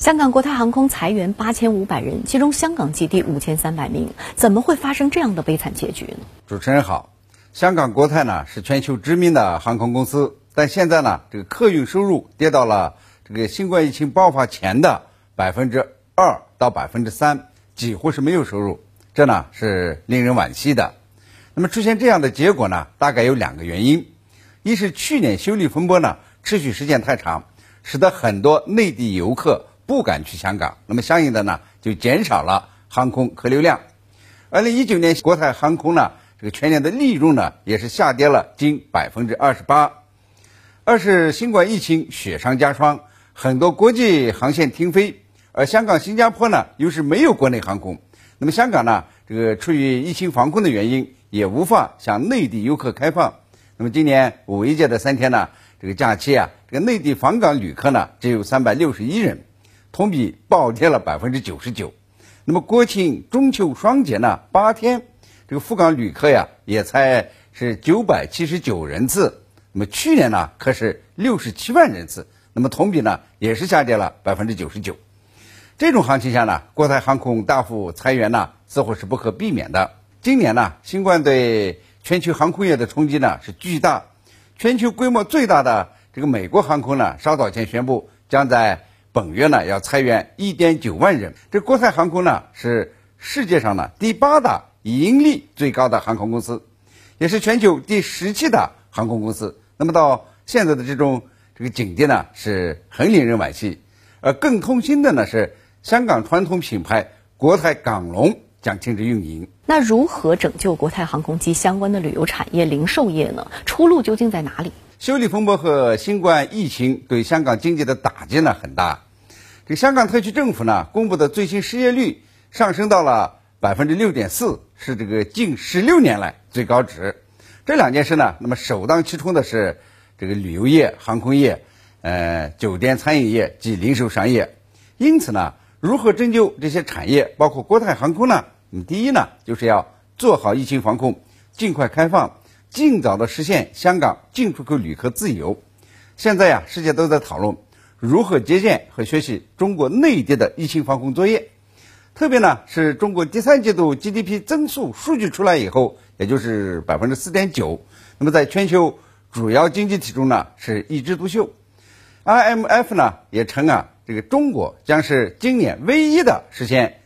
香港国泰航空裁员八千五百人，其中香港基地五千三百名，怎么会发生这样的悲惨结局呢？主持人好，香港国泰呢是全球知名的航空公司，但现在呢这个客运收入跌到了这个新冠疫情爆发前的百分之二到百分之三，几乎是没有收入，这呢是令人惋惜的。那么出现这样的结果呢，大概有两个原因，一是去年修例风波呢持续时间太长，使得很多内地游客。不敢去香港，那么相应的呢，就减少了航空客流量。二零一九年国泰航空呢，这个全年的利润呢，也是下跌了近百分之二十八。二是新冠疫情雪上加霜，很多国际航线停飞，而香港、新加坡呢，又是没有国内航空。那么香港呢，这个出于疫情防控的原因，也无法向内地游客开放。那么今年五一节的三天呢，这个假期啊，这个内地访港旅客呢，只有三百六十一人。同比暴跌了百分之九十九，那么国庆、中秋双节呢？八天，这个赴港旅客呀，也才是九百七十九人次。那么去年呢，可是六十七万人次，那么同比呢，也是下跌了百分之九十九。这种行情下呢，国泰航空大幅裁员呢，似乎是不可避免的。今年呢，新冠对全球航空业的冲击呢是巨大。全球规模最大的这个美国航空呢，稍早前宣布将在本月呢要裁员一点九万人，这国泰航空呢是世界上呢第八大盈利最高的航空公司，也是全球第十七大航空公司。那么到现在的这种这个境地呢是很令人惋惜，而更痛心的呢是香港传统品牌国泰港龙将停止运营。那如何拯救国泰航空及相关的旅游产业、零售业呢？出路究竟在哪里？修理风波和新冠疫情对香港经济的打击呢很大。这香港特区政府呢公布的最新失业率上升到了百分之六点四，是这个近十六年来最高值。这两件事呢，那么首当其冲的是这个旅游业、航空业、呃酒店餐饮业及零售商业。因此呢，如何拯救这些产业，包括国泰航空呢？嗯，第一呢，就是要做好疫情防控，尽快开放。尽早的实现香港进出口旅客自由。现在呀，世界都在讨论如何借鉴和学习中国内地的疫情防控作业。特别呢，是中国第三季度 GDP 增速数据出来以后，也就是百分之四点九，那么在全球主要经济体中呢是一枝独秀。IMF 呢也称啊，这个中国将是今年唯一的实现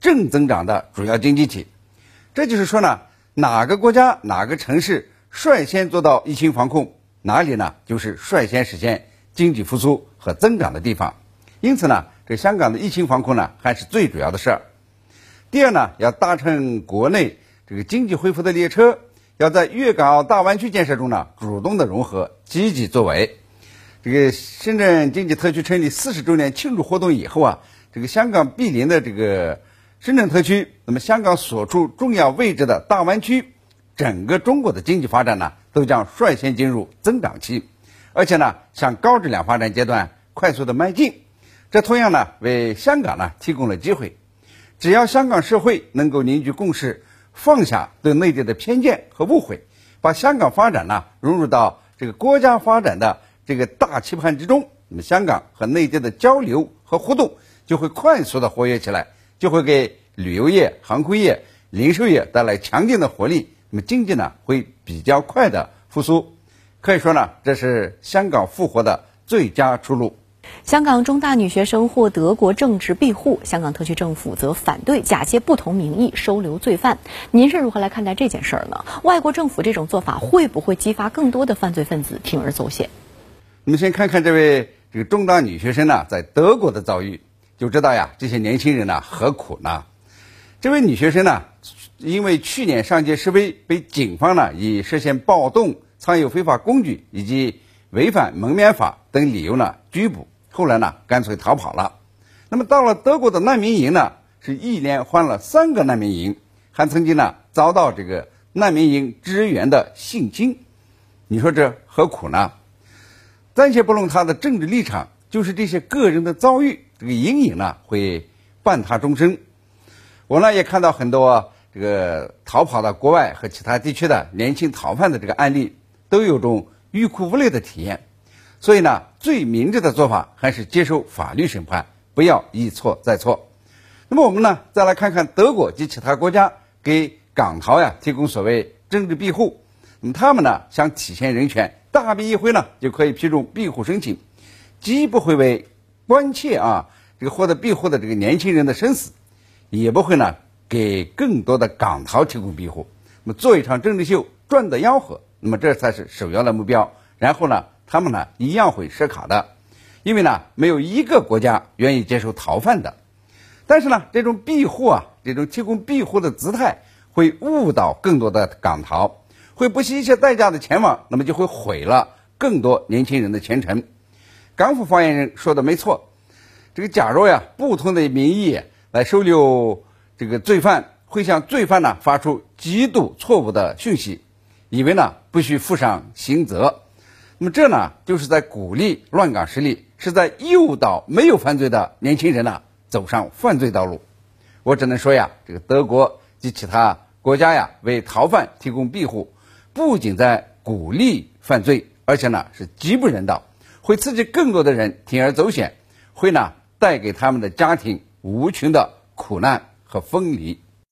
正增长的主要经济体。这就是说呢。哪个国家、哪个城市率先做到疫情防控，哪里呢？就是率先实现经济复苏和增长的地方。因此呢，这香港的疫情防控呢，还是最主要的事儿。第二呢，要搭乘国内这个经济恢复的列车，要在粤港澳大湾区建设中呢，主动的融合，积极作为。这个深圳经济特区成立四十周年庆祝活动以后啊，这个香港毗邻的这个。深圳特区，那么香港所处重要位置的大湾区，整个中国的经济发展呢，都将率先进入增长期，而且呢，向高质量发展阶段快速的迈进。这同样呢，为香港呢提供了机会。只要香港社会能够凝聚共识，放下对内地的偏见和误会，把香港发展呢融入到这个国家发展的这个大棋盘之中，那么香港和内地的交流和互动就会快速的活跃起来。就会给旅游业、航空业、零售业带来强劲的活力，那么经济呢会比较快的复苏。可以说呢，这是香港复活的最佳出路。香港中大女学生获德国政治庇护，香港特区政府则反对假借不同名义收留罪犯。您是如何来看待这件事儿呢？外国政府这种做法会不会激发更多的犯罪分子铤而走险？我们先看看这位这个中大女学生呢，在德国的遭遇。就知道呀，这些年轻人呢何苦呢？这位女学生呢，因为去年上街示威，被警方呢以涉嫌暴动、藏有非法工具以及违反蒙面法等理由呢拘捕。后来呢，干脆逃跑了。那么到了德国的难民营呢，是一连换了三个难民营，还曾经呢遭到这个难民营职员的性侵。你说这何苦呢？暂且不论他的政治立场，就是这些个人的遭遇。这个阴影呢会伴他终生。我呢也看到很多这个逃跑到国外和其他地区的年轻逃犯的这个案例，都有种欲哭无泪的体验。所以呢，最明智的做法还是接受法律审判，不要一错再错。那么我们呢，再来看看德国及其他国家给港逃呀提供所谓政治庇护。那么他们呢，想体现人权，大笔一挥呢，就可以批准庇护申请，既不会为关切啊这个获得庇护的这个年轻人的生死，也不会呢给更多的港逃提供庇护。那么做一场政治秀，赚得吆喝，那么这才是首要的目标。然后呢，他们呢一样会设卡的，因为呢没有一个国家愿意接受逃犯的。但是呢，这种庇护啊，这种提供庇护的姿态，会误导更多的港逃。会不惜一切代价的前往，那么就会毁了更多年轻人的前程。港府发言人说的没错，这个假如呀，不同的名义来收留这个罪犯，会向罪犯呢发出极度错误的讯息，以为呢不需负上刑责。那么这呢，就是在鼓励乱港势力，是在诱导没有犯罪的年轻人呢走上犯罪道路。我只能说呀，这个德国及其他国家呀，为逃犯提供庇护。不仅在鼓励犯罪，而且呢是极不人道，会刺激更多的人铤而走险，会呢带给他们的家庭无穷的苦难和分离。